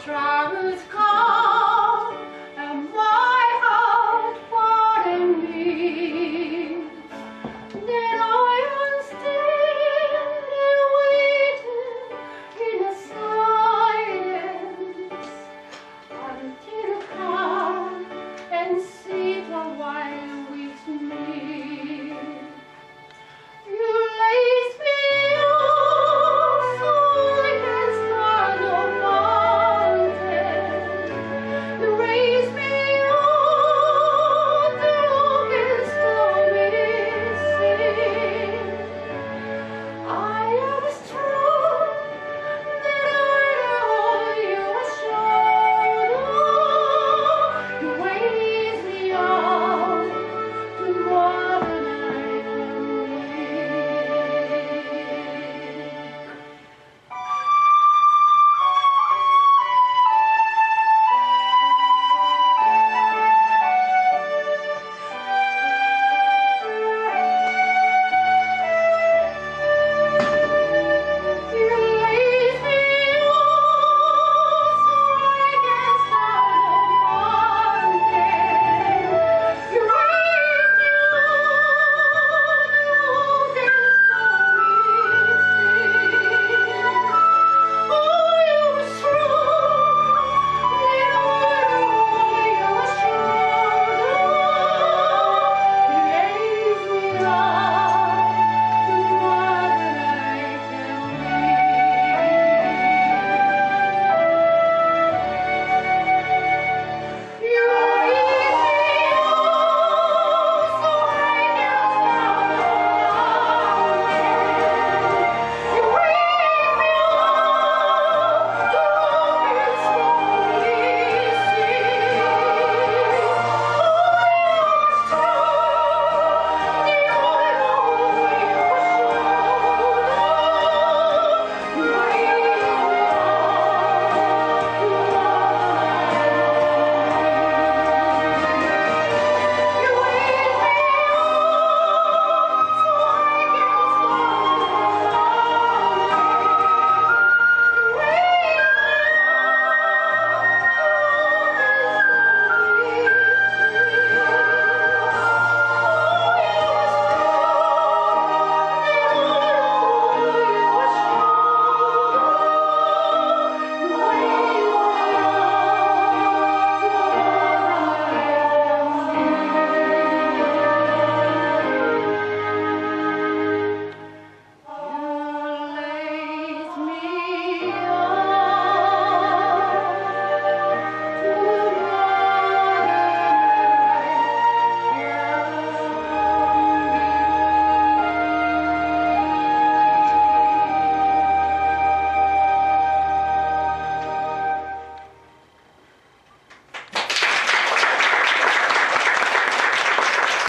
Troubles come, and my heart pardon me Then I am standing waiting in a silence until you come and see the white